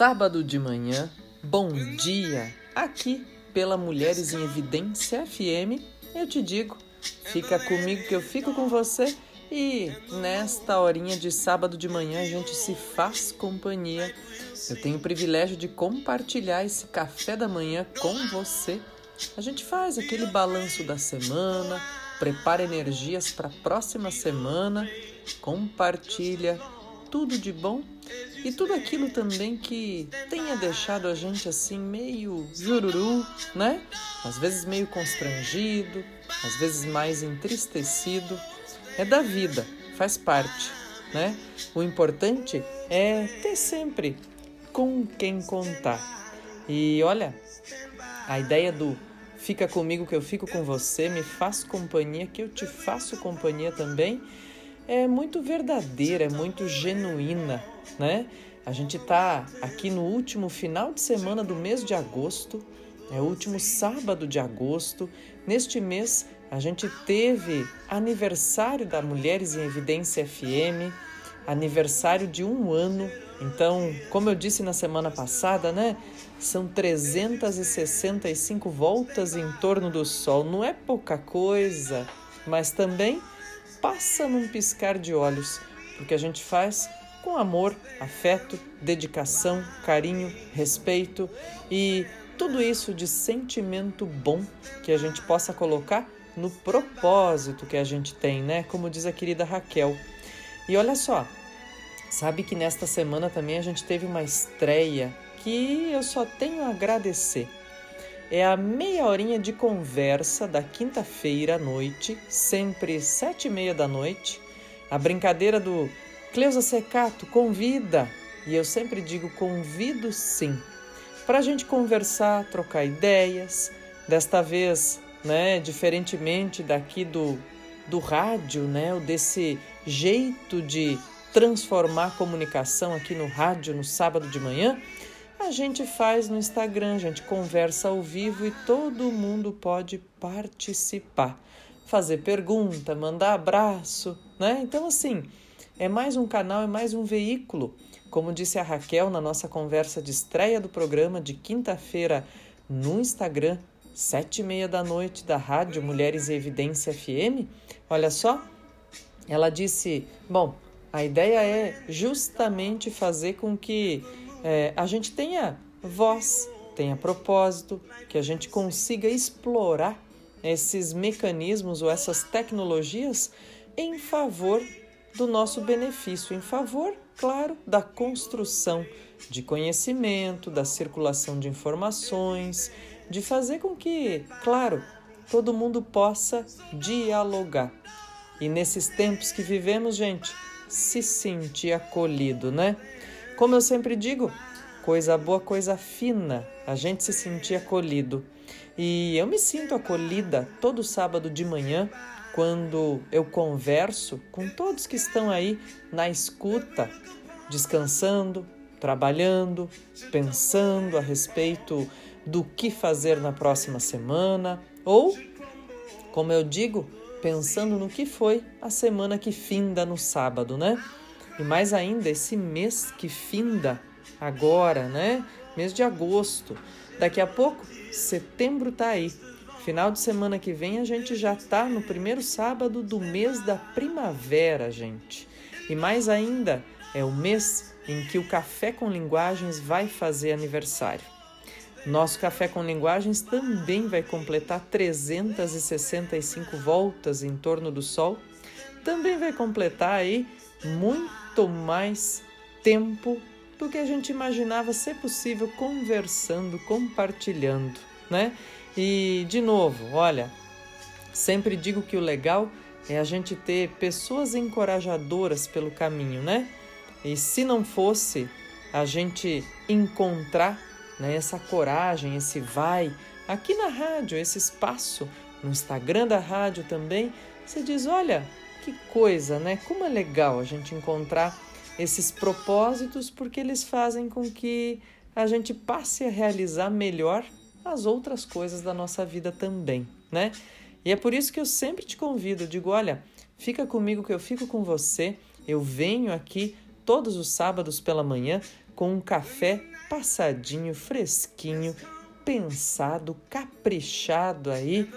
Sábado de manhã, bom dia! Aqui pela Mulheres em Evidência FM, eu te digo, fica comigo que eu fico com você e nesta horinha de sábado de manhã a gente se faz companhia. Eu tenho o privilégio de compartilhar esse café da manhã com você. A gente faz aquele balanço da semana, prepara energias para a próxima semana, compartilha tudo de bom e tudo aquilo também que tenha deixado a gente assim meio jururu, né? Às vezes meio constrangido, às vezes mais entristecido. É da vida, faz parte, né? O importante é ter sempre com quem contar. E olha, a ideia do fica comigo que eu fico com você, me faz companhia que eu te faço companhia também é muito verdadeira, é muito genuína, né? A gente está aqui no último final de semana do mês de agosto, é o último sábado de agosto. Neste mês a gente teve aniversário da Mulheres em Evidência FM, aniversário de um ano. Então, como eu disse na semana passada, né? São 365 voltas em torno do Sol. Não é pouca coisa, mas também passa num piscar de olhos, porque a gente faz com amor, afeto, dedicação, carinho, respeito e tudo isso de sentimento bom que a gente possa colocar no propósito que a gente tem, né? Como diz a querida Raquel. E olha só, sabe que nesta semana também a gente teve uma estreia que eu só tenho a agradecer é a meia horinha de conversa da quinta-feira à noite, sempre sete e meia da noite. A brincadeira do Cleusa Secato convida, e eu sempre digo convido sim, para a gente conversar, trocar ideias. Desta vez, né, diferentemente daqui do, do rádio, né, desse jeito de transformar a comunicação aqui no rádio no sábado de manhã, a gente faz no Instagram, a gente conversa ao vivo e todo mundo pode participar, fazer pergunta, mandar abraço, né? Então, assim, é mais um canal, é mais um veículo. Como disse a Raquel na nossa conversa de estreia do programa de quinta-feira no Instagram, sete e meia da noite, da Rádio Mulheres e Evidência FM. Olha só, ela disse: bom, a ideia é justamente fazer com que é, a gente tenha voz, tenha propósito, que a gente consiga explorar esses mecanismos ou essas tecnologias em favor do nosso benefício, em favor, claro, da construção de conhecimento, da circulação de informações, de fazer com que, claro, todo mundo possa dialogar. E nesses tempos que vivemos, gente, se sentir acolhido, né? Como eu sempre digo, coisa boa, coisa fina, a gente se sentir acolhido. E eu me sinto acolhida todo sábado de manhã quando eu converso com todos que estão aí na escuta, descansando, trabalhando, pensando a respeito do que fazer na próxima semana ou, como eu digo, pensando no que foi a semana que finda no sábado, né? E mais ainda, esse mês que finda agora, né? Mês de agosto. Daqui a pouco, setembro tá aí. Final de semana que vem a gente já tá no primeiro sábado do mês da primavera, gente. E mais ainda, é o mês em que o Café com Linguagens vai fazer aniversário. Nosso Café com Linguagens também vai completar 365 voltas em torno do Sol. Também vai completar aí muito mais tempo do que a gente imaginava ser possível conversando, compartilhando, né? E de novo, olha, sempre digo que o legal é a gente ter pessoas encorajadoras pelo caminho, né? E se não fosse a gente encontrar né, essa coragem, esse vai, aqui na rádio, esse espaço, no Instagram da rádio também, você diz: olha, que coisa, né? Como é legal a gente encontrar esses propósitos porque eles fazem com que a gente passe a realizar melhor as outras coisas da nossa vida também, né? E é por isso que eu sempre te convido, digo, olha, fica comigo que eu fico com você, eu venho aqui todos os sábados pela manhã com um café passadinho, fresquinho, pensado, caprichado aí,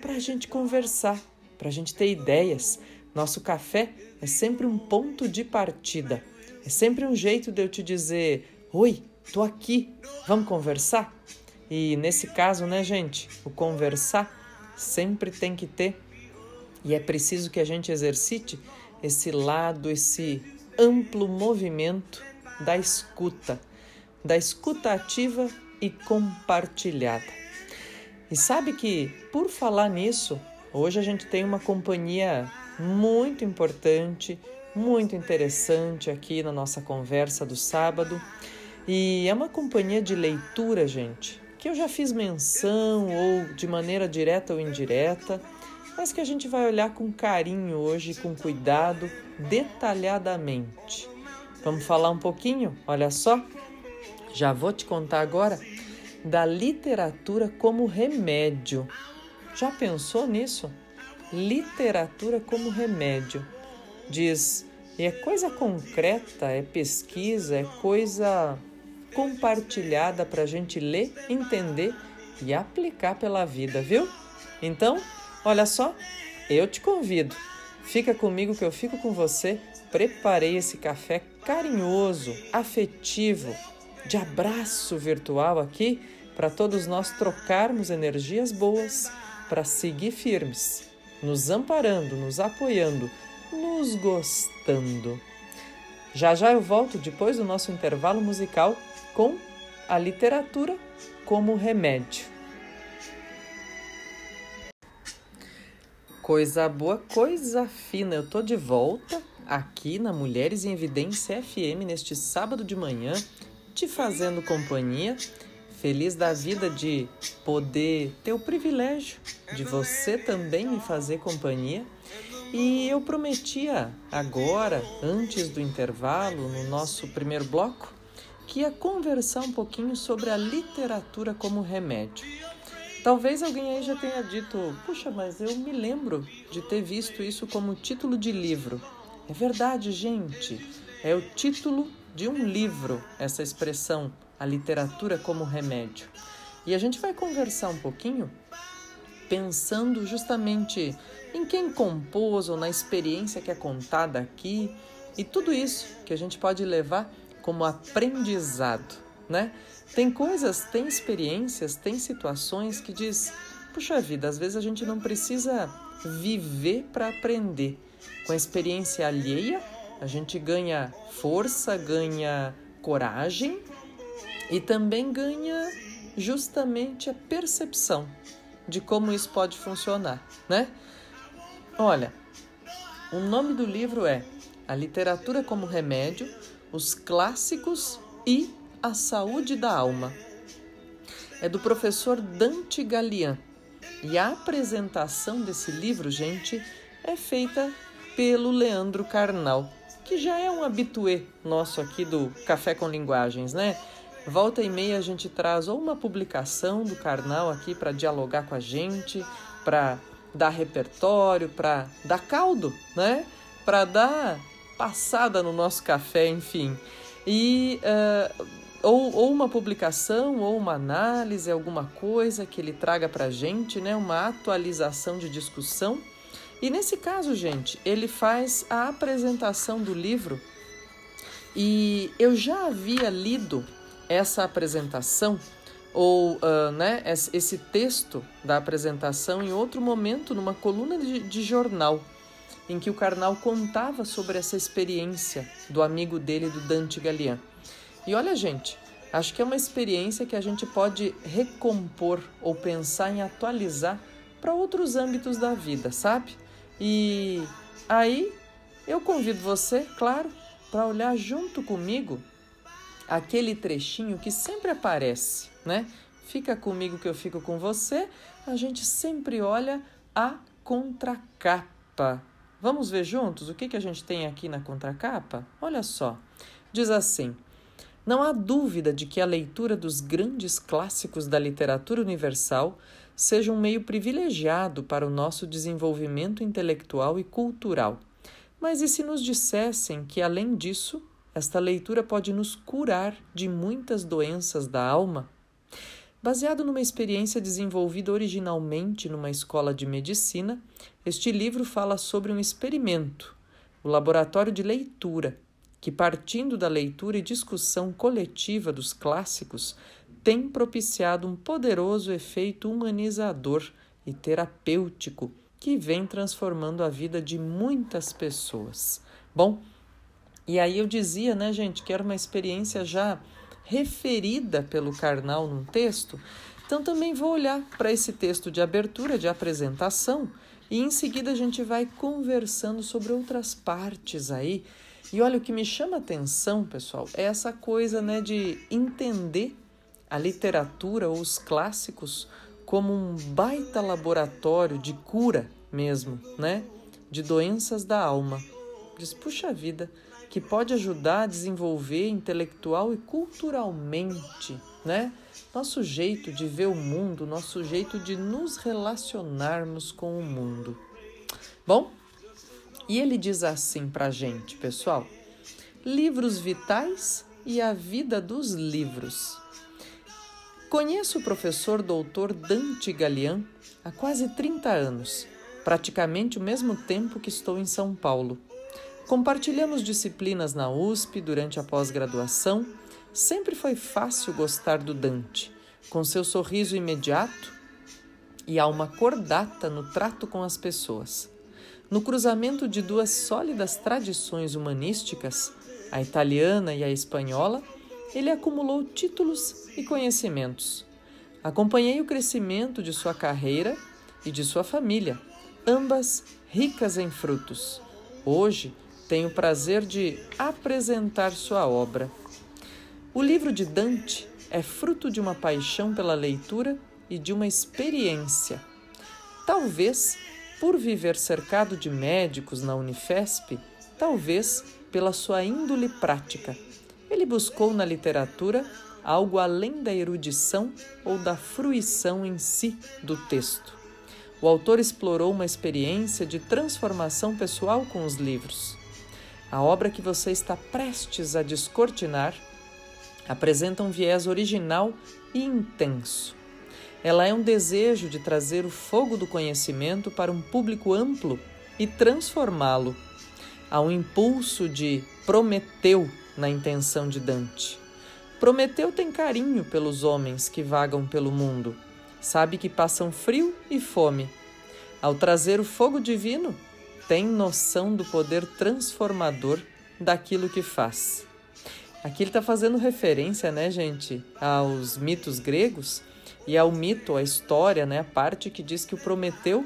para a gente conversar, para a gente ter ideias. Nosso café é sempre um ponto de partida, é sempre um jeito de eu te dizer: Oi, tô aqui, vamos conversar? E nesse caso, né, gente, o conversar sempre tem que ter e é preciso que a gente exercite esse lado, esse amplo movimento da escuta, da escuta ativa e compartilhada. E sabe que, por falar nisso, hoje a gente tem uma companhia muito importante, muito interessante aqui na nossa conversa do sábado. E é uma companhia de leitura, gente, que eu já fiz menção ou de maneira direta ou indireta mas que a gente vai olhar com carinho hoje, com cuidado, detalhadamente. Vamos falar um pouquinho? Olha só, já vou te contar agora da literatura como remédio. Já pensou nisso? Literatura como remédio. Diz, e é coisa concreta, é pesquisa, é coisa compartilhada para a gente ler, entender e aplicar pela vida, viu? Então, Olha só, eu te convido. Fica comigo que eu fico com você. Preparei esse café carinhoso, afetivo, de abraço virtual aqui para todos nós trocarmos energias boas para seguir firmes, nos amparando, nos apoiando, nos gostando. Já já eu volto depois do nosso intervalo musical com a literatura como remédio. Coisa boa, coisa fina. Eu tô de volta aqui na Mulheres em Evidência FM neste sábado de manhã, te fazendo companhia. Feliz da vida de poder ter o privilégio de você também me fazer companhia. E eu prometia agora, antes do intervalo, no nosso primeiro bloco, que ia conversar um pouquinho sobre a literatura como remédio. Talvez alguém aí já tenha dito: puxa, mas eu me lembro de ter visto isso como título de livro. É verdade, gente. É o título de um livro, essa expressão, a literatura como remédio. E a gente vai conversar um pouquinho pensando justamente em quem compôs ou na experiência que é contada aqui e tudo isso que a gente pode levar como aprendizado, né? Tem coisas, tem experiências, tem situações que diz: puxa vida, às vezes a gente não precisa viver para aprender. Com a experiência alheia, a gente ganha força, ganha coragem e também ganha justamente a percepção de como isso pode funcionar, né? Olha, o nome do livro é A Literatura como Remédio, os Clássicos e a Saúde da Alma. É do professor Dante Galian. E a apresentação desse livro, gente, é feita pelo Leandro Carnal, que já é um habituê nosso aqui do Café com Linguagens, né? Volta e meia a gente traz ou uma publicação do Carnal aqui para dialogar com a gente, para dar repertório, para dar caldo, né? Para dar passada no nosso café, enfim. E uh, ou, ou uma publicação, ou uma análise, alguma coisa que ele traga para a gente, né? uma atualização de discussão. E nesse caso, gente, ele faz a apresentação do livro e eu já havia lido essa apresentação ou uh, né, esse texto da apresentação em outro momento, numa coluna de, de jornal, em que o Karnal contava sobre essa experiência do amigo dele, do Dante Galian. E olha, gente, acho que é uma experiência que a gente pode recompor ou pensar em atualizar para outros âmbitos da vida, sabe? E aí eu convido você, claro, para olhar junto comigo aquele trechinho que sempre aparece, né? Fica comigo que eu fico com você. A gente sempre olha a contracapa. Vamos ver juntos o que, que a gente tem aqui na contracapa? Olha só. Diz assim: não há dúvida de que a leitura dos grandes clássicos da literatura universal seja um meio privilegiado para o nosso desenvolvimento intelectual e cultural. Mas e se nos dissessem que, além disso, esta leitura pode nos curar de muitas doenças da alma. Baseado numa experiência desenvolvida originalmente numa escola de medicina, este livro fala sobre um experimento, o laboratório de leitura, que, partindo da leitura e discussão coletiva dos clássicos, tem propiciado um poderoso efeito humanizador e terapêutico que vem transformando a vida de muitas pessoas. Bom, e aí eu dizia, né, gente, que era uma experiência já referida pelo Karnal num texto, então também vou olhar para esse texto de abertura, de apresentação, e em seguida a gente vai conversando sobre outras partes aí. E olha, o que me chama a atenção, pessoal, é essa coisa né, de entender a literatura ou os clássicos como um baita laboratório de cura mesmo, né? De doenças da alma. Diz, puxa vida, que pode ajudar a desenvolver intelectual e culturalmente, né? Nosso jeito de ver o mundo, nosso jeito de nos relacionarmos com o mundo. Bom, e ele diz assim pra gente, pessoal: livros vitais e a vida dos livros. Conheço o professor doutor Dante Galian há quase 30 anos, praticamente o mesmo tempo que estou em São Paulo. Compartilhamos disciplinas na USP durante a pós-graduação. Sempre foi fácil gostar do Dante, com seu sorriso imediato e alma cordata no trato com as pessoas. No cruzamento de duas sólidas tradições humanísticas, a italiana e a espanhola, ele acumulou títulos e conhecimentos. Acompanhei o crescimento de sua carreira e de sua família, ambas ricas em frutos. Hoje tenho o prazer de apresentar sua obra. O livro de Dante é fruto de uma paixão pela leitura e de uma experiência. Talvez por viver cercado de médicos na Unifesp, talvez pela sua índole prática ele buscou na literatura algo além da erudição ou da fruição em si do texto. O autor explorou uma experiência de transformação pessoal com os livros. A obra que você está prestes a descortinar apresenta um viés original e intenso. Ela é um desejo de trazer o fogo do conhecimento para um público amplo e transformá-lo. Há um impulso de Prometeu na intenção de Dante. Prometeu tem carinho pelos homens que vagam pelo mundo, sabe que passam frio e fome. Ao trazer o fogo divino, tem noção do poder transformador daquilo que faz. Aqui ele está fazendo referência, né, gente, aos mitos gregos e ao mito, a história, né, a parte que diz que o Prometeu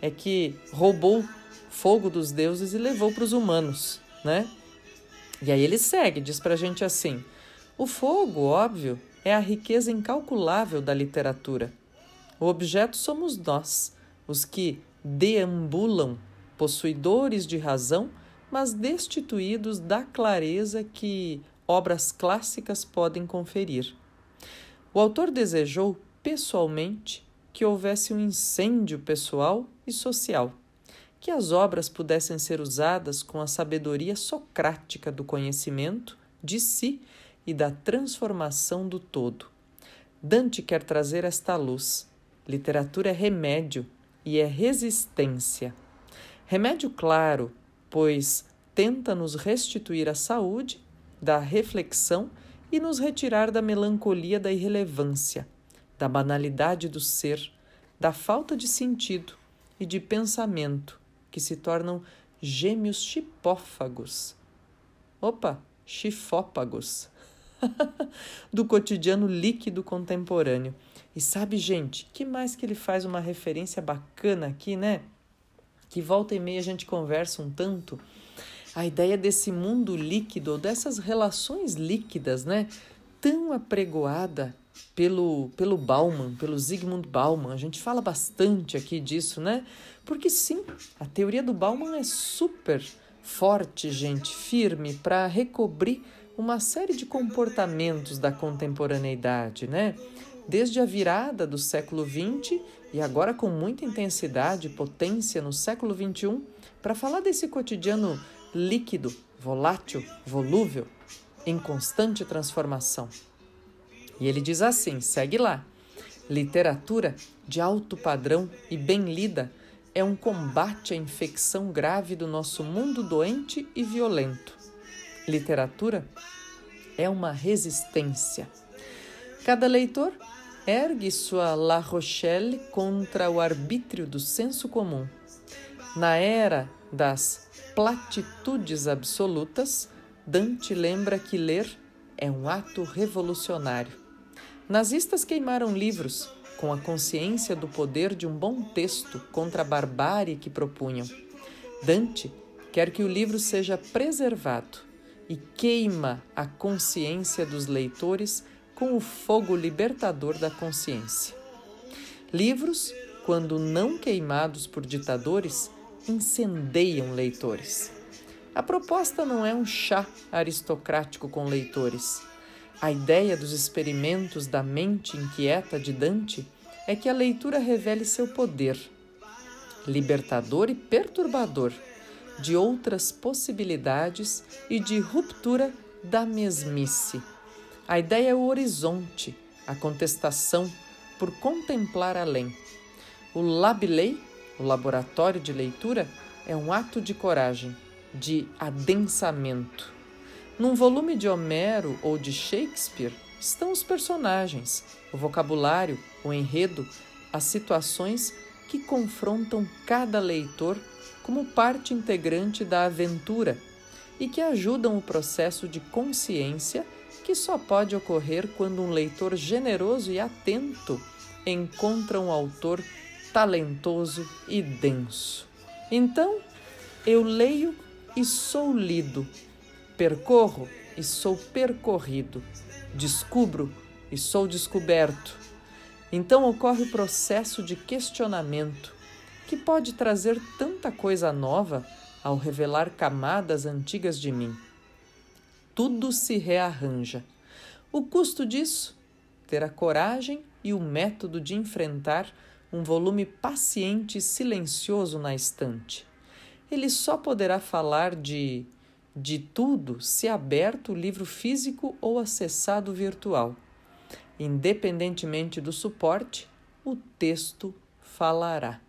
é que roubou fogo dos deuses e levou para os humanos, né? E aí ele segue, diz para a gente assim: o fogo, óbvio, é a riqueza incalculável da literatura. O objeto somos nós, os que deambulam, possuidores de razão, mas destituídos da clareza que obras clássicas podem conferir. O autor desejou, pessoalmente, que houvesse um incêndio pessoal e social que as obras pudessem ser usadas com a sabedoria socrática do conhecimento de si e da transformação do todo. Dante quer trazer esta luz. Literatura é remédio e é resistência. Remédio claro, pois tenta nos restituir a saúde da reflexão e nos retirar da melancolia da irrelevância, da banalidade do ser, da falta de sentido e de pensamento que se tornam gêmeos chipófagos. Opa, chifópagos. do cotidiano líquido contemporâneo. E sabe, gente, que mais que ele faz uma referência bacana aqui, né? Que volta e meia a gente conversa um tanto. A ideia desse mundo líquido, dessas relações líquidas, né? Tão apregoada pelo, pelo Bauman, pelo Zygmunt Bauman. A gente fala bastante aqui disso, né? Porque sim, a teoria do Bauman é super forte, gente, firme para recobrir uma série de comportamentos da contemporaneidade, né? Desde a virada do século XX e agora com muita intensidade e potência no século XXI, para falar desse cotidiano líquido, volátil, volúvel, em constante transformação. E ele diz assim: segue lá. Literatura de alto padrão e bem lida é um combate à infecção grave do nosso mundo doente e violento. Literatura é uma resistência. Cada leitor ergue sua La Rochelle contra o arbítrio do senso comum. Na era das platitudes absolutas, Dante lembra que ler é um ato revolucionário. Nazistas queimaram livros com a consciência do poder de um bom texto contra a barbárie que propunham. Dante quer que o livro seja preservado e queima a consciência dos leitores com o fogo libertador da consciência. Livros, quando não queimados por ditadores, incendeiam leitores. A proposta não é um chá aristocrático com leitores. A ideia dos experimentos da mente inquieta de Dante é que a leitura revele seu poder, libertador e perturbador, de outras possibilidades e de ruptura da mesmice a ideia é o horizonte, a contestação por contemplar além. O Labilei, o laboratório de leitura, é um ato de coragem, de adensamento. Num volume de Homero ou de Shakespeare estão os personagens, o vocabulário, o enredo, as situações que confrontam cada leitor como parte integrante da aventura e que ajudam o processo de consciência que só pode ocorrer quando um leitor generoso e atento encontra um autor talentoso e denso. Então, eu leio e sou lido, percorro e sou percorrido, descubro e sou descoberto. Então ocorre o processo de questionamento, que pode trazer tanta coisa nova ao revelar camadas antigas de mim tudo se rearranja. O custo disso? Ter a coragem e o método de enfrentar um volume paciente e silencioso na estante. Ele só poderá falar de de tudo se aberto o livro físico ou acessado virtual. Independentemente do suporte, o texto falará.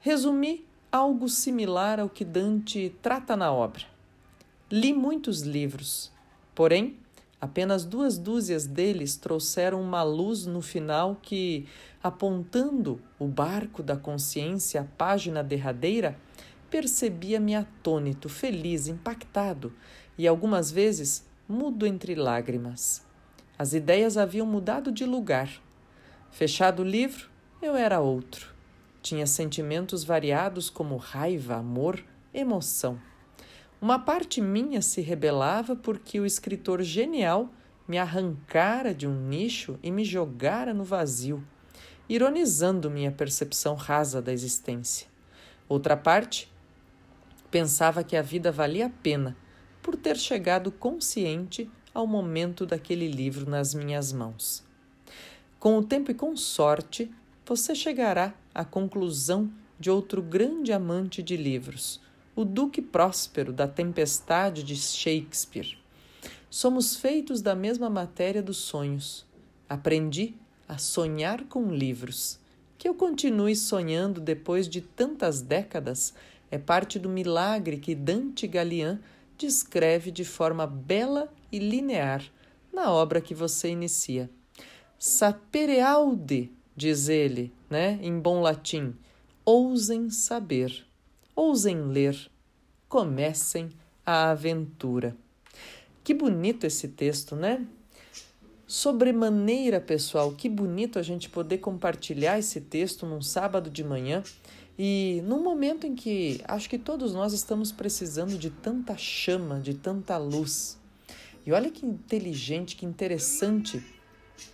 Resumi algo similar ao que Dante trata na obra. Li muitos livros, porém, apenas duas dúzias deles trouxeram uma luz no final que, apontando o barco da consciência à página derradeira, percebia-me atônito, feliz, impactado e algumas vezes mudo entre lágrimas. As ideias haviam mudado de lugar. Fechado o livro, eu era outro. Tinha sentimentos variados como raiva, amor, emoção. Uma parte minha se rebelava porque o escritor genial me arrancara de um nicho e me jogara no vazio, ironizando minha percepção rasa da existência. Outra parte pensava que a vida valia a pena por ter chegado consciente ao momento daquele livro nas minhas mãos. Com o tempo e com sorte, você chegará à conclusão de outro grande amante de livros o Duque Próspero da Tempestade de Shakespeare. Somos feitos da mesma matéria dos sonhos. Aprendi a sonhar com livros. Que eu continue sonhando depois de tantas décadas é parte do milagre que Dante Galian descreve de forma bela e linear na obra que você inicia. Sapere aude, diz ele, né, em bom latim, ousem saber. Ousem ler, comecem a aventura. Que bonito esse texto, né? Sobremaneira, pessoal, que bonito a gente poder compartilhar esse texto num sábado de manhã e num momento em que acho que todos nós estamos precisando de tanta chama, de tanta luz. E olha que inteligente, que interessante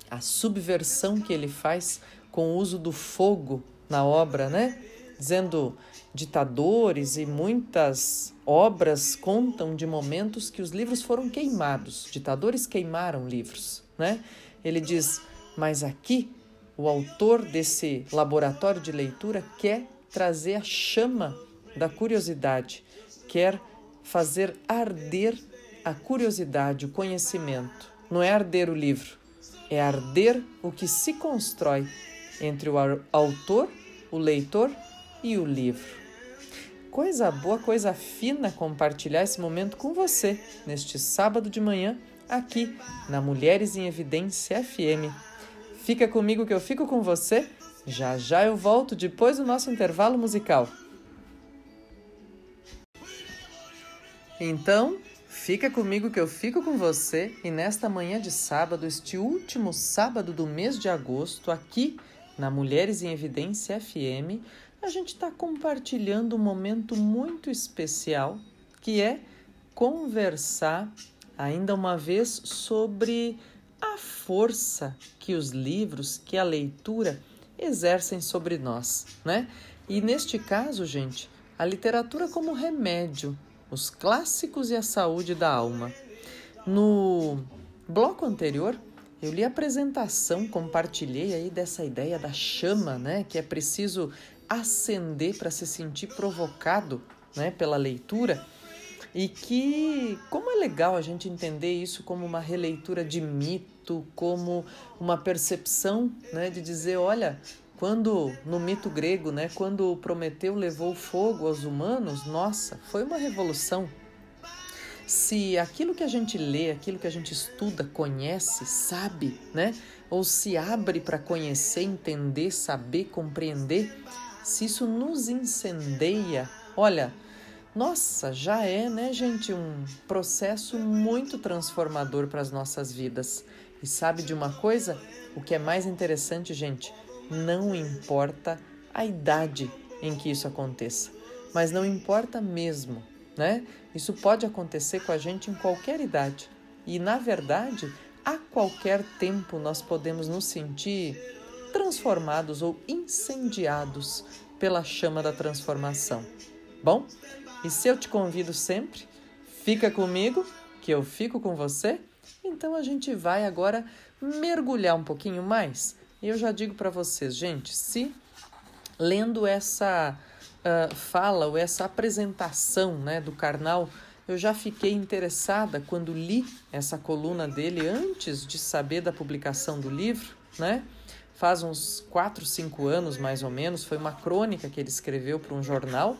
a subversão que ele faz com o uso do fogo na obra, né? Dizendo ditadores e muitas obras contam de momentos que os livros foram queimados. Ditadores queimaram livros, né? Ele diz: "Mas aqui o autor desse laboratório de leitura quer trazer a chama da curiosidade, quer fazer arder a curiosidade, o conhecimento. Não é arder o livro, é arder o que se constrói entre o autor, o leitor e o livro. Coisa boa, coisa fina compartilhar esse momento com você neste sábado de manhã aqui na Mulheres em Evidência FM. Fica comigo que eu fico com você. Já já eu volto depois do nosso intervalo musical. Então, fica comigo que eu fico com você e nesta manhã de sábado, este último sábado do mês de agosto, aqui na Mulheres em Evidência FM, a gente está compartilhando um momento muito especial que é conversar ainda uma vez sobre a força que os livros, que a leitura exercem sobre nós, né? E neste caso, gente, a literatura como remédio os clássicos e a saúde da alma. No bloco anterior, eu li a apresentação, compartilhei aí dessa ideia da chama, né, que é preciso acender para se sentir provocado, né, pela leitura. E que como é legal a gente entender isso como uma releitura de mito, como uma percepção, né, de dizer, olha, quando no mito grego, né, quando Prometeu levou fogo aos humanos, nossa, foi uma revolução. Se aquilo que a gente lê, aquilo que a gente estuda, conhece, sabe, né, ou se abre para conhecer, entender, saber, compreender, se isso nos incendeia, olha, nossa, já é, né, gente, um processo muito transformador para as nossas vidas. E sabe de uma coisa? O que é mais interessante, gente, não importa a idade em que isso aconteça, mas não importa mesmo, né? Isso pode acontecer com a gente em qualquer idade. E na verdade, a qualquer tempo nós podemos nos sentir transformados ou incendiados pela chama da transformação. Bom, e se eu te convido sempre, fica comigo, que eu fico com você. Então a gente vai agora mergulhar um pouquinho mais e eu já digo para vocês, gente, se lendo essa uh, fala ou essa apresentação né, do Karnal, eu já fiquei interessada quando li essa coluna dele antes de saber da publicação do livro, né? Faz uns 4, 5 anos mais ou menos, foi uma crônica que ele escreveu para um jornal.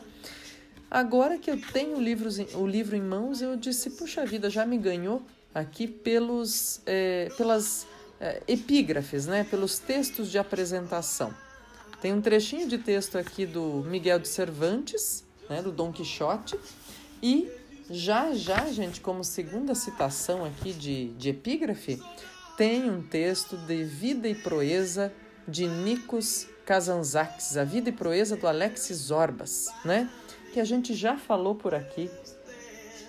Agora que eu tenho livros, o livro em mãos, eu disse: puxa vida, já me ganhou aqui pelos, é, pelas é, epígrafes, né, pelos textos de apresentação. Tem um trechinho de texto aqui do Miguel de Cervantes, né, do Dom Quixote, e já já, gente, como segunda citação aqui de, de epígrafe, tem um texto de Vida e Proeza de Nikos Kazantzakis, A Vida e Proeza do Alexis Zorbas, né? Que a gente já falou por aqui,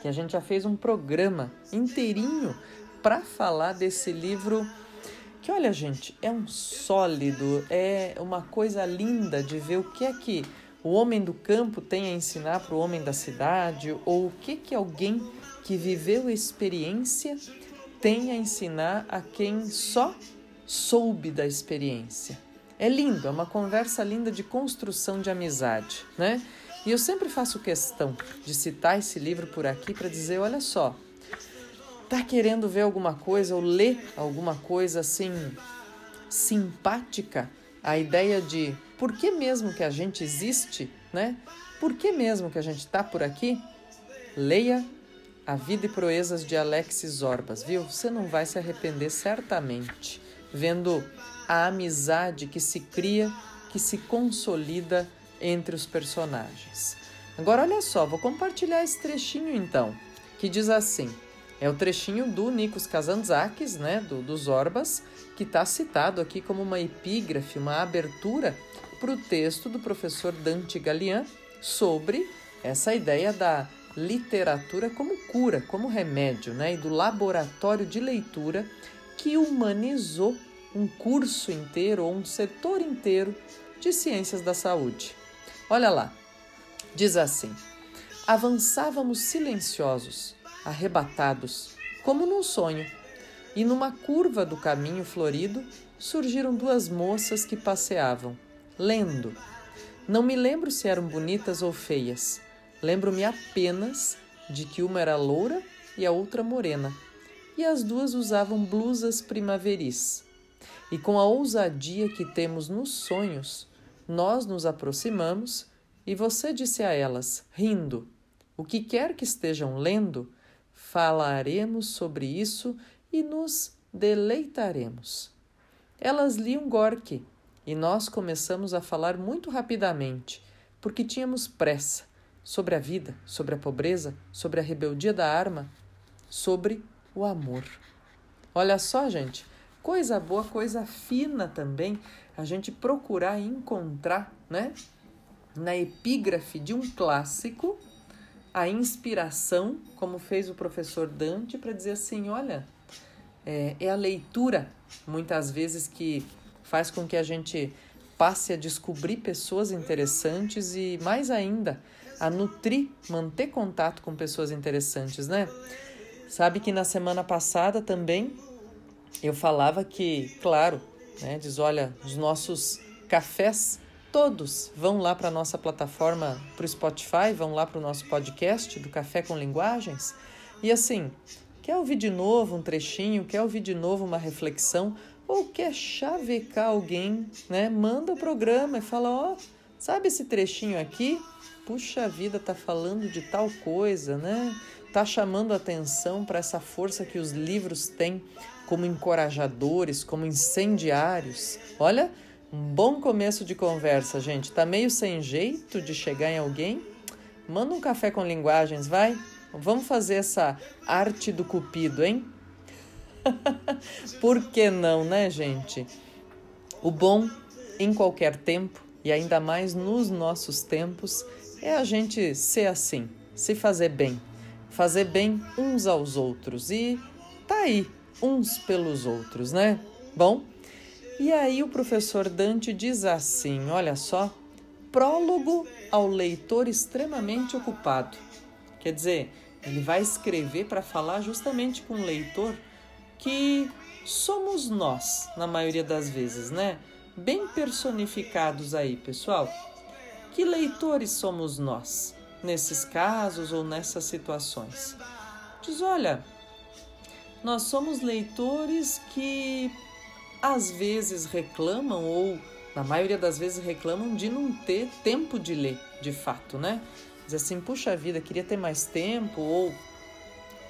que a gente já fez um programa inteirinho para falar desse livro que olha, gente, é um sólido, é uma coisa linda de ver o que é que o homem do campo tem a ensinar para o homem da cidade, ou o que que alguém que viveu a experiência tem a ensinar a quem só soube da experiência. É lindo, é uma conversa linda de construção de amizade, né? E eu sempre faço questão de citar esse livro por aqui para dizer, olha só, tá querendo ver alguma coisa ou ler alguma coisa assim simpática, a ideia de por que mesmo que a gente existe, né? Por que mesmo que a gente está por aqui? Leia A Vida e Proezas de Alexis Zorbas, viu? Você não vai se arrepender certamente, vendo a amizade que se cria, que se consolida entre os personagens. Agora olha só, vou compartilhar esse trechinho então, que diz assim: é o trechinho do Nikos Kazantzakis, né, do, dos Orbas, que está citado aqui como uma epígrafe, uma abertura para o texto do professor Dante Galian sobre essa ideia da literatura como cura, como remédio, né, e do laboratório de leitura que humanizou um curso inteiro ou um setor inteiro de ciências da saúde. Olha lá, diz assim: avançávamos silenciosos arrebatados, como num sonho, e numa curva do caminho florido surgiram duas moças que passeavam, lendo. Não me lembro se eram bonitas ou feias. Lembro-me apenas de que uma era loura e a outra morena, e as duas usavam blusas primaveris. E com a ousadia que temos nos sonhos, nós nos aproximamos e você disse a elas, rindo: O que quer que estejam lendo, falaremos sobre isso e nos deleitaremos. Elas liam Gorky e nós começamos a falar muito rapidamente, porque tínhamos pressa sobre a vida, sobre a pobreza, sobre a rebeldia da arma, sobre o amor. Olha só, gente, coisa boa, coisa fina também, a gente procurar encontrar, né, na epígrafe de um clássico, a inspiração, como fez o professor Dante, para dizer assim: olha, é, é a leitura, muitas vezes, que faz com que a gente passe a descobrir pessoas interessantes e, mais ainda, a nutrir, manter contato com pessoas interessantes, né? Sabe que na semana passada também eu falava que, claro, né, diz, olha, os nossos cafés todos vão lá para a nossa plataforma, para o Spotify, vão lá para o nosso podcast do Café com Linguagens. E assim, quer ouvir de novo um trechinho, quer ouvir de novo uma reflexão, ou quer chavecar alguém, né? Manda o programa e fala, ó, oh, sabe esse trechinho aqui? Puxa vida, tá falando de tal coisa, né? Tá chamando atenção para essa força que os livros têm como encorajadores, como incendiários. Olha, um bom começo de conversa, gente. Tá meio sem jeito de chegar em alguém? Manda um café com linguagens, vai? Vamos fazer essa arte do cupido, hein? Por que não, né, gente? O bom em qualquer tempo, e ainda mais nos nossos tempos, é a gente ser assim, se fazer bem, fazer bem uns aos outros e tá aí, uns pelos outros, né? Bom, e aí o professor Dante diz assim: olha só, prólogo ao leitor extremamente ocupado. Quer dizer, ele vai escrever para falar justamente com o leitor que somos nós, na maioria das vezes, né? Bem personificados aí, pessoal. Que leitores somos nós nesses casos ou nessas situações? Diz: olha, nós somos leitores que às vezes reclamam ou na maioria das vezes reclamam de não ter tempo de ler, de fato, né? Diz assim, puxa vida, queria ter mais tempo ou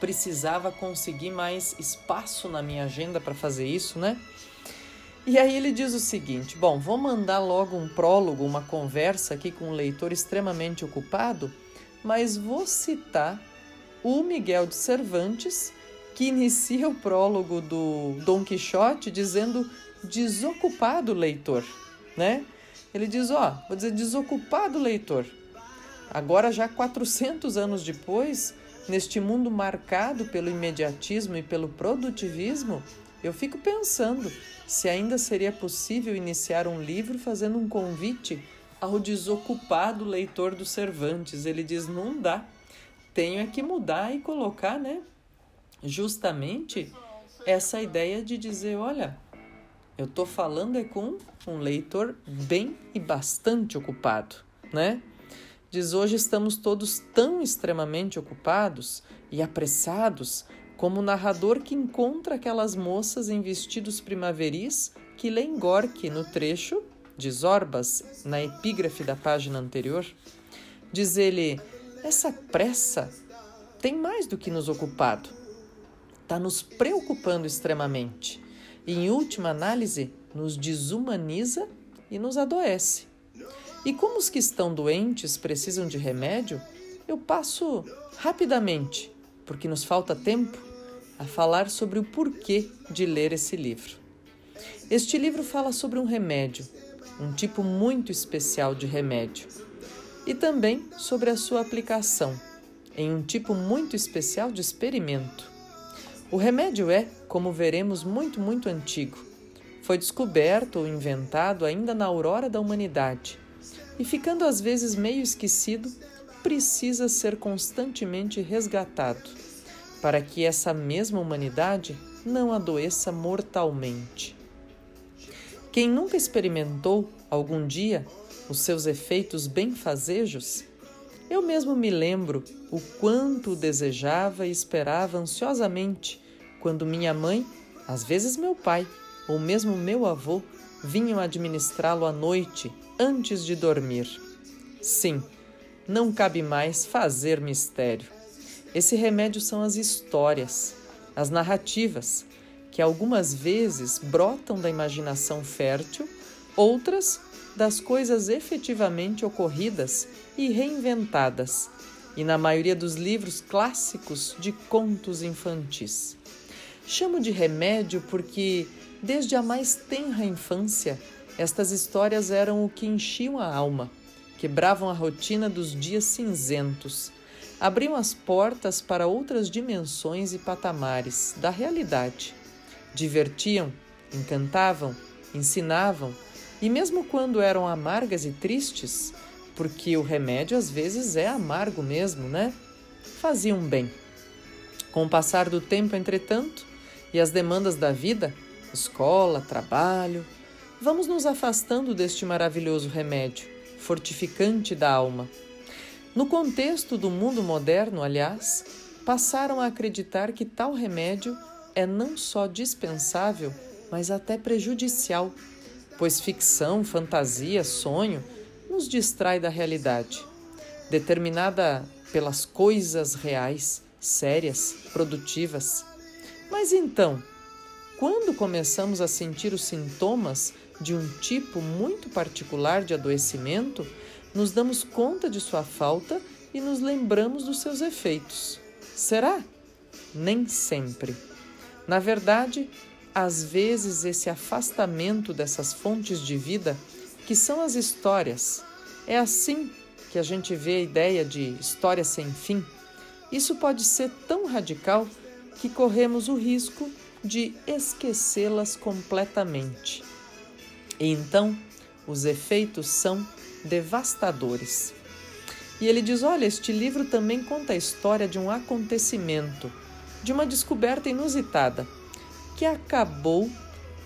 precisava conseguir mais espaço na minha agenda para fazer isso, né? E aí ele diz o seguinte: bom, vou mandar logo um prólogo, uma conversa aqui com um leitor extremamente ocupado, mas vou citar o Miguel de Cervantes, que inicia o prólogo do Dom Quixote dizendo desocupado leitor, né? Ele diz, ó, vou dizer desocupado leitor. Agora já 400 anos depois, neste mundo marcado pelo imediatismo e pelo produtivismo, eu fico pensando se ainda seria possível iniciar um livro fazendo um convite ao desocupado leitor do Cervantes. Ele diz: não dá, tenho é que mudar e colocar, né? Justamente essa ideia de dizer: olha, eu estou falando é com um leitor bem e bastante ocupado, né? Diz: hoje estamos todos tão extremamente ocupados e apressados como o narrador que encontra aquelas moças em vestidos primaveris que leem Gorky no trecho de Zorbas, na epígrafe da página anterior. Diz ele: essa pressa tem mais do que nos ocupado, está nos preocupando extremamente e, em última análise, nos desumaniza e nos adoece. E como os que estão doentes precisam de remédio, eu passo rapidamente, porque nos falta tempo, a falar sobre o porquê de ler esse livro. Este livro fala sobre um remédio, um tipo muito especial de remédio, e também sobre a sua aplicação em um tipo muito especial de experimento. O remédio é, como veremos, muito, muito antigo. Foi descoberto ou inventado ainda na aurora da humanidade e ficando às vezes meio esquecido, precisa ser constantemente resgatado, para que essa mesma humanidade não adoeça mortalmente. Quem nunca experimentou algum dia os seus efeitos benfazejos Eu mesmo me lembro o quanto desejava e esperava ansiosamente quando minha mãe, às vezes meu pai, ou mesmo meu avô, vinham administrá-lo à noite antes de dormir. Sim, não cabe mais fazer mistério. Esse remédio são as histórias, as narrativas, que algumas vezes brotam da imaginação fértil, outras das coisas efetivamente ocorridas e reinventadas, e na maioria dos livros clássicos de contos infantis. Chamo de remédio porque, desde a mais tenra infância, estas histórias eram o que enchiam a alma, quebravam a rotina dos dias cinzentos, abriam as portas para outras dimensões e patamares da realidade. Divertiam, encantavam, ensinavam, e mesmo quando eram amargas e tristes, porque o remédio às vezes é amargo mesmo, né? Faziam bem. Com o passar do tempo, entretanto, e as demandas da vida, escola, trabalho, vamos nos afastando deste maravilhoso remédio, fortificante da alma. No contexto do mundo moderno, aliás, passaram a acreditar que tal remédio é não só dispensável, mas até prejudicial pois ficção, fantasia, sonho nos distrai da realidade, determinada pelas coisas reais, sérias, produtivas. Mas então, quando começamos a sentir os sintomas de um tipo muito particular de adoecimento, nos damos conta de sua falta e nos lembramos dos seus efeitos. Será? Nem sempre. Na verdade, às vezes esse afastamento dessas fontes de vida, que são as histórias. É assim que a gente vê a ideia de história sem fim. Isso pode ser tão radical que corremos o risco de esquecê-las completamente. E então, os efeitos são devastadores. E ele diz: olha, este livro também conta a história de um acontecimento, de uma descoberta inusitada que acabou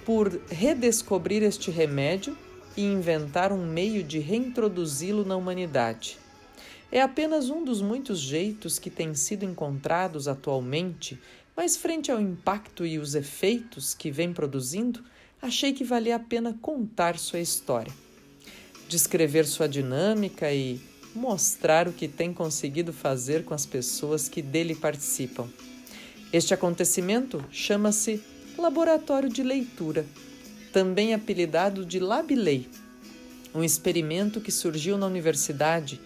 por redescobrir este remédio e inventar um meio de reintroduzi-lo na humanidade. É apenas um dos muitos jeitos que têm sido encontrados atualmente, mas frente ao impacto e os efeitos que vem produzindo, achei que valia a pena contar sua história, descrever sua dinâmica e mostrar o que tem conseguido fazer com as pessoas que dele participam. Este acontecimento chama-se laboratório de leitura, também apelidado de Labilei, um experimento que surgiu na universidade,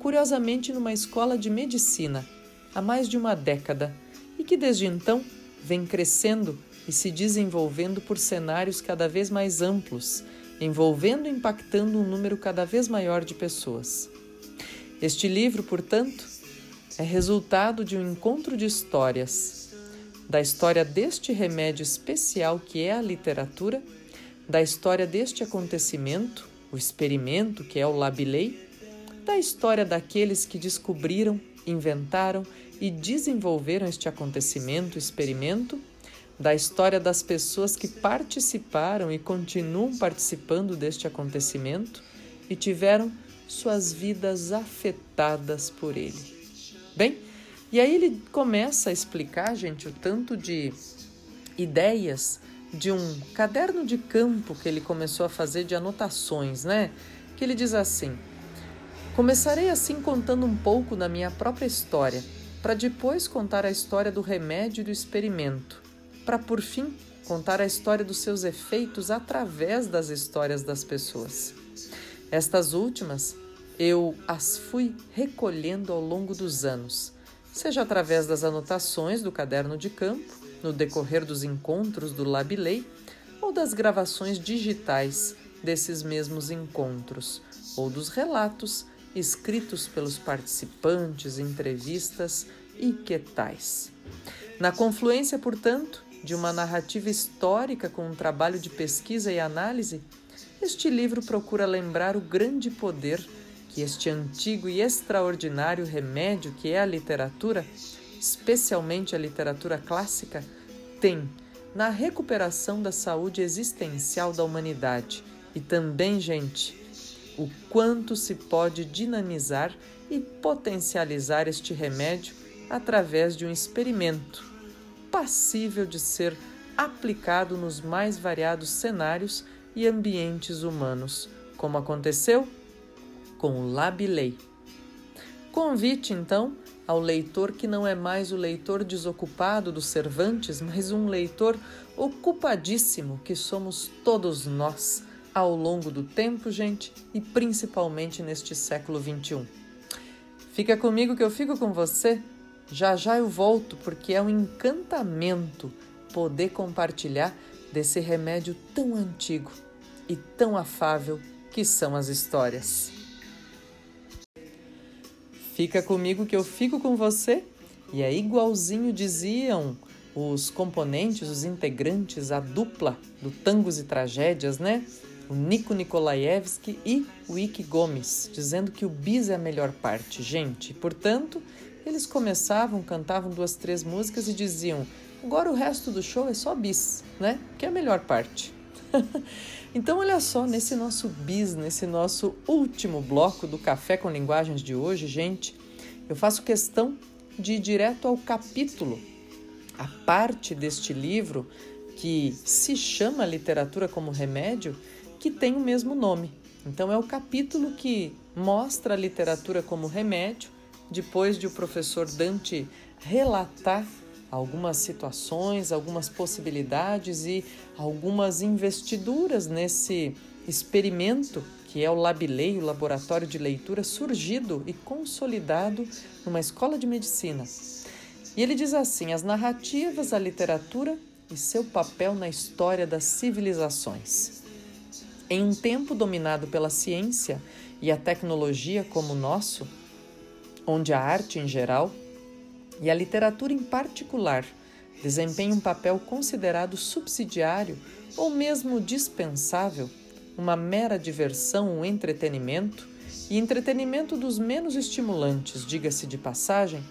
curiosamente numa escola de medicina, há mais de uma década e que desde então vem crescendo e se desenvolvendo por cenários cada vez mais amplos, envolvendo e impactando um número cada vez maior de pessoas. Este livro, portanto, é resultado de um encontro de histórias da história deste remédio especial que é a literatura, da história deste acontecimento, o experimento que é o Labilei, da história daqueles que descobriram, inventaram e desenvolveram este acontecimento, experimento, da história das pessoas que participaram e continuam participando deste acontecimento e tiveram suas vidas afetadas por ele. Bem, e aí ele começa a explicar, gente, o tanto de ideias de um caderno de campo que ele começou a fazer de anotações, né? Que ele diz assim: Começarei assim contando um pouco da minha própria história, para depois contar a história do remédio e do experimento, para por fim contar a história dos seus efeitos através das histórias das pessoas. Estas últimas eu as fui recolhendo ao longo dos anos seja através das anotações do caderno de campo, no decorrer dos encontros do Labilei, ou das gravações digitais desses mesmos encontros, ou dos relatos escritos pelos participantes, entrevistas e que tais. Na confluência, portanto, de uma narrativa histórica com um trabalho de pesquisa e análise, este livro procura lembrar o grande poder que este antigo e extraordinário remédio que é a literatura, especialmente a literatura clássica, tem na recuperação da saúde existencial da humanidade e também, gente, o quanto se pode dinamizar e potencializar este remédio através de um experimento passível de ser aplicado nos mais variados cenários e ambientes humanos, como aconteceu com o Labilei. Convite, então, ao leitor que não é mais o leitor desocupado dos Cervantes, mas um leitor ocupadíssimo que somos todos nós ao longo do tempo, gente, e principalmente neste século XXI. Fica comigo que eu fico com você. Já já eu volto porque é um encantamento poder compartilhar desse remédio tão antigo e tão afável que são as histórias. Fica comigo que eu fico com você. E é igualzinho diziam os componentes, os integrantes, a dupla do Tangos e Tragédias, né? O Nico Nikolaevski e o Ike Gomes, dizendo que o bis é a melhor parte, gente. Portanto, eles começavam, cantavam duas, três músicas e diziam: agora o resto do show é só bis, né? Que é a melhor parte. então, olha só, nesse nosso bis, nesse nosso último bloco do Café com Linguagens de hoje, gente, eu faço questão de ir direto ao capítulo, a parte deste livro que se chama Literatura como Remédio, que tem o mesmo nome. Então, é o capítulo que mostra a literatura como remédio, depois de o professor Dante relatar algumas situações, algumas possibilidades e algumas investiduras nesse experimento que é o Labilei, o laboratório de leitura surgido e consolidado numa escola de medicina. E ele diz assim: as narrativas, a literatura e seu papel na história das civilizações. Em um tempo dominado pela ciência e a tecnologia como o nosso, onde a arte em geral e a literatura em particular desempenha um papel considerado subsidiário ou mesmo dispensável, uma mera diversão, um entretenimento, e entretenimento dos menos estimulantes, diga-se de passagem,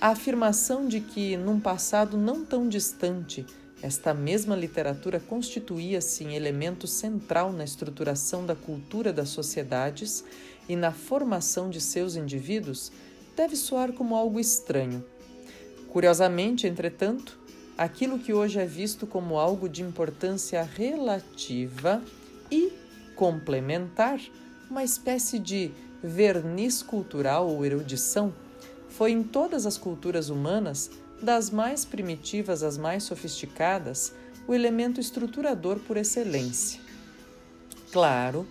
a afirmação de que, num passado não tão distante, esta mesma literatura constituía-se em elemento central na estruturação da cultura das sociedades e na formação de seus indivíduos, deve soar como algo estranho. Curiosamente, entretanto, aquilo que hoje é visto como algo de importância relativa e complementar, uma espécie de verniz cultural ou erudição, foi em todas as culturas humanas, das mais primitivas às mais sofisticadas, o elemento estruturador por excelência. Claro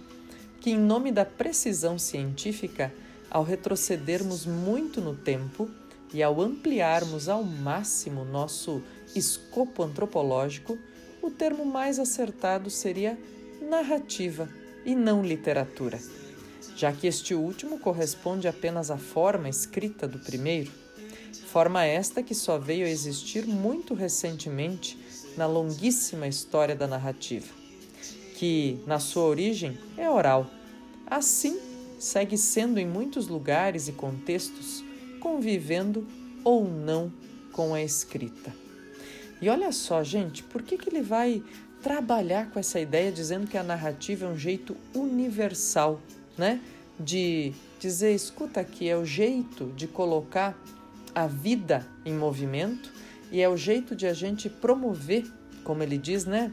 que, em nome da precisão científica, ao retrocedermos muito no tempo e ao ampliarmos ao máximo nosso escopo antropológico, o termo mais acertado seria narrativa e não literatura, já que este último corresponde apenas à forma escrita do primeiro, forma esta que só veio a existir muito recentemente na longuíssima história da narrativa, que, na sua origem, é oral. Assim, segue sendo em muitos lugares e contextos, convivendo ou não com a escrita. E olha só, gente, por que, que ele vai trabalhar com essa ideia dizendo que a narrativa é um jeito universal, né? De dizer, escuta aqui, é o jeito de colocar a vida em movimento e é o jeito de a gente promover, como ele diz, né?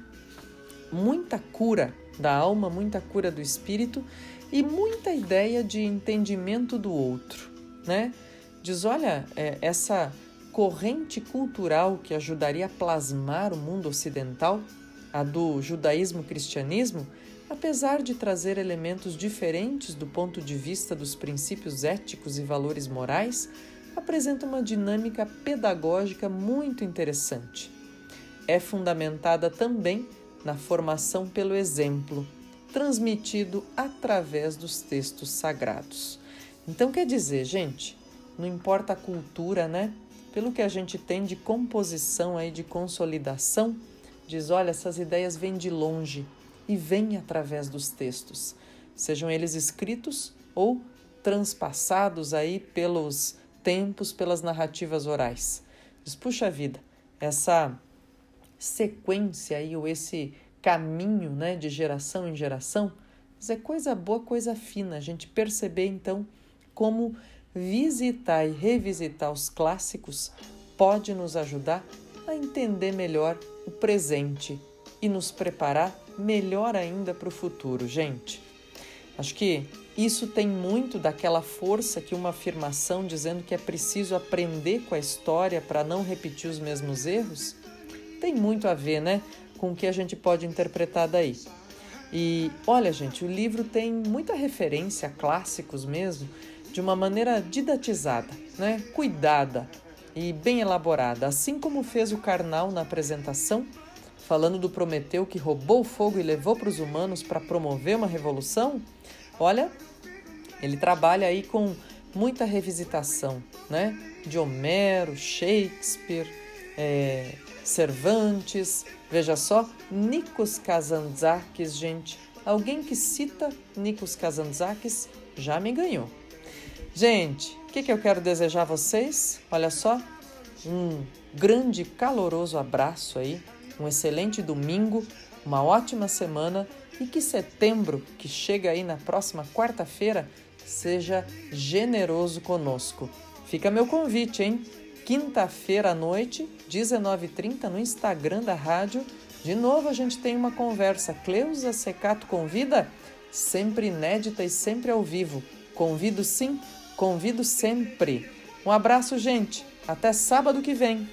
Muita cura da alma, muita cura do espírito e muita ideia de entendimento do outro, né? Diz, olha, é, essa corrente cultural que ajudaria a plasmar o mundo ocidental, a do judaísmo-cristianismo, apesar de trazer elementos diferentes do ponto de vista dos princípios éticos e valores morais, apresenta uma dinâmica pedagógica muito interessante. É fundamentada também na formação pelo exemplo, transmitido através dos textos sagrados. Então quer dizer, gente, não importa a cultura, né? Pelo que a gente tem de composição aí de consolidação, diz: olha, essas ideias vêm de longe e vêm através dos textos, sejam eles escritos ou transpassados aí pelos tempos, pelas narrativas orais. Diz: puxa vida, essa sequência aí, ou esse caminho né, de geração em geração, Mas é coisa boa, coisa fina a gente perceber então como visitar e revisitar os clássicos pode nos ajudar a entender melhor o presente e nos preparar melhor ainda para o futuro, gente. Acho que isso tem muito daquela força que uma afirmação dizendo que é preciso aprender com a história para não repetir os mesmos erros tem muito a ver, né, com o que a gente pode interpretar daí. E olha, gente, o livro tem muita referência a clássicos mesmo, de uma maneira didatizada, né, cuidada e bem elaborada, assim como fez o Karnal na apresentação falando do Prometeu que roubou o fogo e levou para os humanos para promover uma revolução, olha, ele trabalha aí com muita revisitação, né? De Homero, Shakespeare, é, Cervantes, veja só, Nikos Kazantzakis, gente. Alguém que cita Nikos Kazantzakis já me ganhou. Gente, o que, que eu quero desejar a vocês? Olha só, um grande, caloroso abraço aí um excelente domingo, uma ótima semana e que setembro, que chega aí na próxima quarta-feira, seja generoso conosco. Fica meu convite, hein? Quinta-feira à noite, 19h30, no Instagram da rádio. De novo a gente tem uma conversa. Cleusa Secato convida? Sempre inédita e sempre ao vivo. Convido sim, convido sempre. Um abraço, gente. Até sábado que vem.